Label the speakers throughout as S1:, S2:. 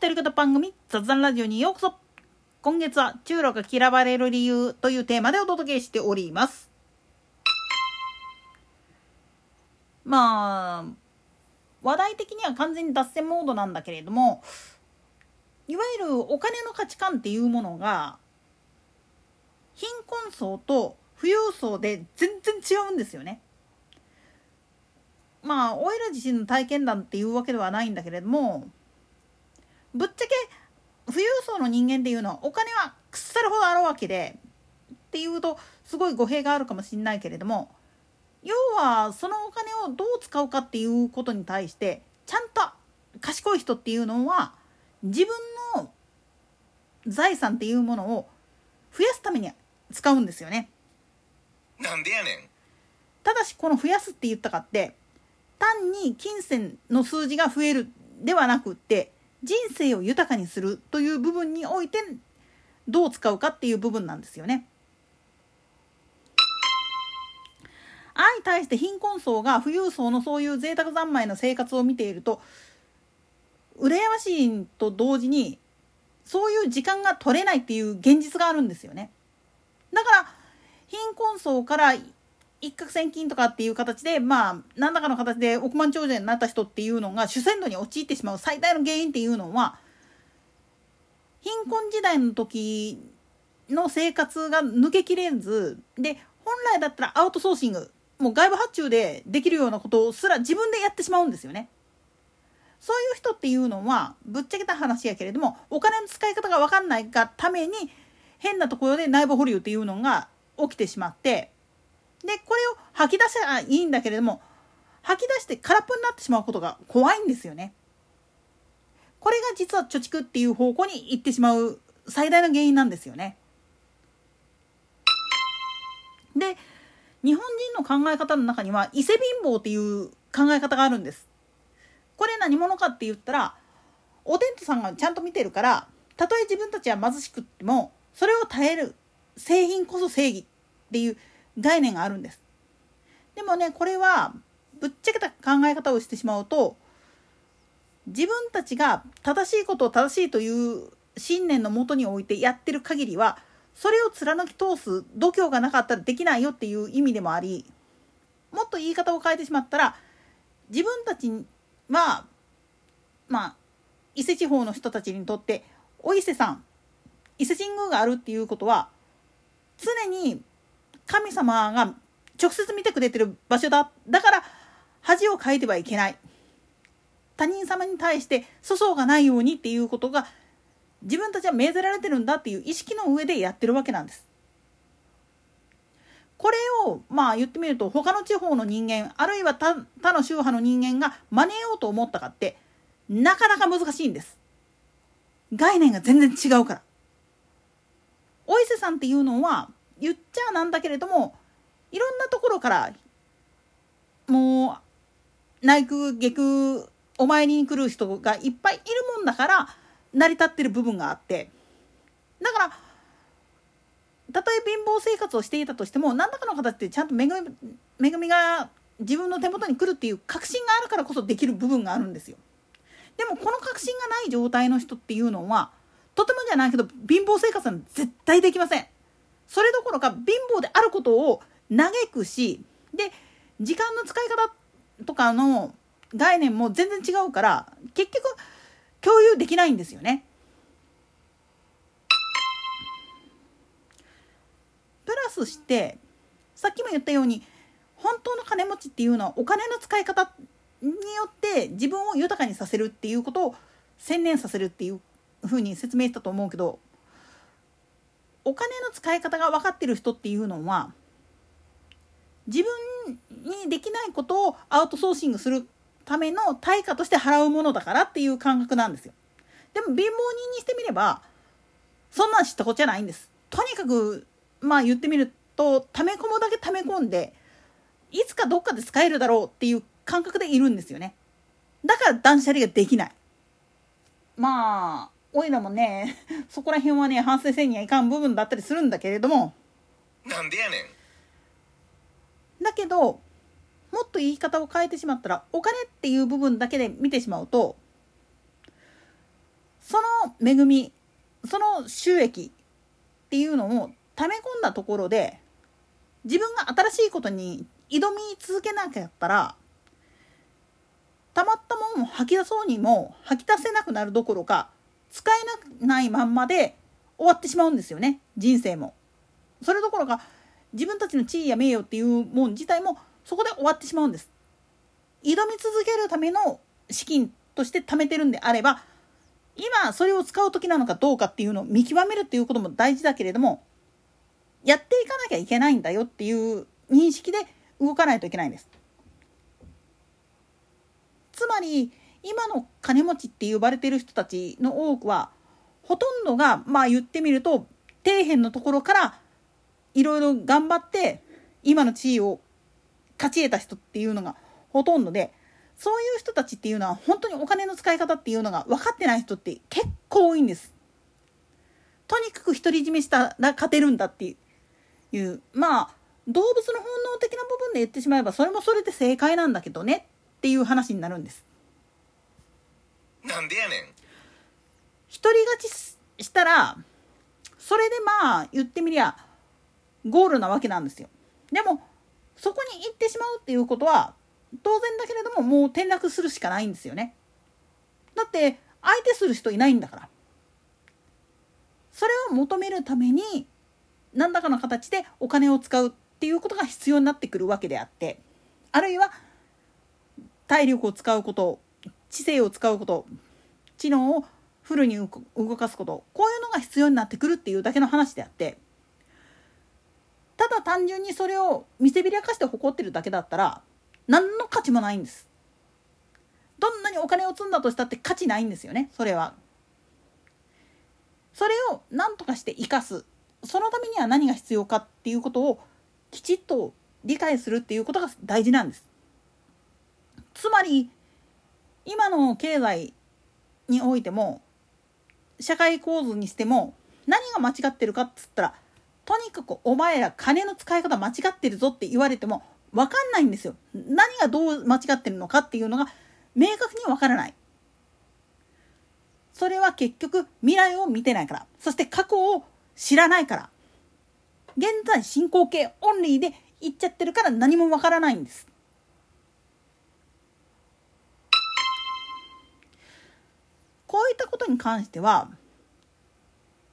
S1: 独り言番組雑談ラジオにようこそ今月は中路が嫌われる理由というテーマでお届けしておりますまあ話題的には完全に脱線モードなんだけれどもいわゆるお金の価値観っていうものが貧困層と富裕層で全然違うんですよね。まあオイラ自身の体験談っていうわけではないんだけれどもぶっちゃけ富裕層の人間っていうのはお金は腐るほどあるわけでっていうとすごい語弊があるかもしれないけれども要はそのお金をどう使うかっていうことに対してちゃんと賢い人っていうのは自分の財産っていうものを増やすために使うんですよね。
S2: なんでやねん
S1: ただしこの増やすって言ったかって単に金銭の数字が増えるではなくって人生を豊かにするという部分においてどう使うかっていう部分なんですよね。相対して貧困層が富裕層のそういう贅沢三昧の生活を見ていると羨ましいと同時にそういう時間が取れないっていう現実があるんですよね。だから貧困層から一攫千金とかっていう形でまあ何らかの形で億万長者になった人っていうのが主戦度に陥ってしまう最大の原因っていうのは貧困時代の時の生活が抜けきれずで本来だったらアウトソーシングもう外部発注でできるようなことすら自分でやってしまうんですよね。そういう人っていうのはぶっちゃけた話やけれどもお金の使い方が分かんないがために変なところで内部保留っていうのが起きてしまってでこれを吐き出せばいいんだけれども吐き出して空っぽになってしまうことが怖いんですよね。これが実は貯蓄っていう方向に行ってしまう最大の原因なんですよね。で日本人の考え方の中には伊勢貧乏っていう考え方があるんです。これ何者かって言ったらお天道さんがちゃんと見てるからたとえ自分たちは貧しくってもそれを耐える製品こそ正義っていう概念があるんです。でもねこれはぶっちゃけた考え方をしてしまうと自分たちが正しいことを正しいという信念のもとにおいてやってる限りはそれを貫き通す度胸がなかったらできないよっていう意味でもありもっと言い方を変えてしまったら自分たちはまあ伊勢地方の人たちにとってお伊勢さん伊勢神宮があるっていうことは常に神様が直接見てくれてる場所だだから恥をかいてはいけない他人様に対して粗相がないようにっていうことが自分たちは命ぜられてるんだっていう意識の上でやってるわけなんです。これをまあ言ってみると他の地方の人間あるいは他他の宗派の人間が真似ようと思ったかってなかなか難しいんです。概念が全然違うから。お伊勢さんっていうのは言っちゃなんだけれどもいろんなところからもう内宮下宮お参りに来る人がいっぱいいるもんだから成り立ってる部分があってだからたとえ貧乏生活をしていたとしても何らかの形でちゃんと恵み恵みが自分の手元に来るっていう確信があるからこそできる部分があるんですよ。でもこの確信がない状態の人っていうのはとてもじゃないけど貧乏生活は絶対できません。それどころか貧乏であることを嘆くしで時間の使い方とかの概念も全然違うから結局共有できないんですよね。プラスしてさっきも言ったように本当の金持ちっていうのはお金の使い方によって自分を豊かにさせるっていうことを専念させるっていうふうに説明したと思うけどお金の使い方が分かってる人っていうのは自分にできないことをアウトソーシングするための対価として払うものだからっていう感覚なんですよ。でも貧乏人にしてみればそんなん知ったことじゃないんです。とにかくまあ言ってみると溜め込むだけ溜め込んでいつかどっかで使えるだろうっていう感覚でいるんですよね。だから断捨離ができない。まあおいらもね そこら辺はね反省せんにはいかん部分だったりするんだけれども。
S2: なんでやね
S1: ん。だけどもっと言い方を変えてしまったらお金っていう部分だけで見てしまうとその恵みその収益っていうのを溜め込んだところで自分が新しいことに挑み続けなかったらたまったもんを吐き出そうにも吐き出せなくなるどころか使えないまんまで終わってしまうんですよね人生も。それどころか自分たちの地位や名誉っていうもん自体もそこで終わってしまうんです。挑み続けるための資金として貯めてるんであれば今それを使う時なのかどうかっていうのを見極めるっていうことも大事だけれどもやっていかなきゃいけないんだよっていう認識で動かないといけないんです。つまり今の金持ちって呼ばれてる人たちの多くはほとんどがまあ言ってみると底辺のところからいろいろ頑張って今の地位を勝ち得た人っていうのがほとんどでそういう人たちっていうのは本当にお金の使い方っていうのが分かってない人って結構多いんです。とにかく独り占めしたら勝てるんだっていうまあ動物の本能的な部分で言ってしまえばそれもそれで正解なんだけどねっていう話になるんです。
S2: なんでやねん
S1: 独り勝ちしたらそれでまあ言ってみりゃゴールなわけなんですよ。でもそこに行ってしまうっていうことは当然だけれどももう転落するしかないんですよね。だって相手する人いないんだから。それを求めるために何らかの形でお金を使うっていうことが必要になってくるわけであってあるいは体力を使うこと知性を使うこと知能をフルに動かすことこういうのが必要になってくるっていうだけの話であってただ単純にそれを見せびらかして誇ってるだけだったら何の価値もないんです。どんなにお金を積んだとしたって価値ないんですよねそれは。それを何とかして生かす。そのためには何が必要かっていうことをきちっと理解するっていうことが大事なんです。つまり今の経済においても社会構図にしても何が間違ってるかっつったらとにかくお前ら金の使い方間違ってるぞって言われても分かんないんですよ。何がどう間違ってるのかっていうのが明確に分からない。それは結局未来を見てないから。そして過去を知らないから。現在進行形オンリーで言っちゃってるから何も分からないんです。こういったことに関しては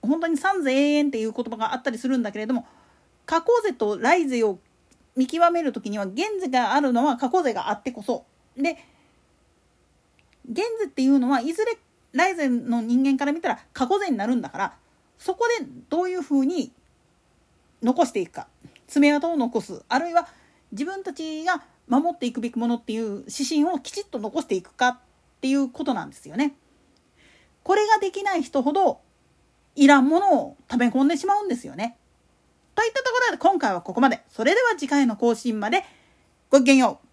S1: 本当に三世永遠っていう言葉があったりするんだけれども過去世と来世を見極める時には現世があるのは過去世があってこそで現世っていうのはいずれ来世の人間から見たら過去世になるんだからそこでどういうふうに残していくか爪痕を残すあるいは自分たちが守っていくべきものっていう指針をきちっと残していくかっていうことなんですよね。これができない人ほどいらんものを食べ込んでしまうんですよね。といったところで今回はここまで。それでは次回の更新までごきげんよう。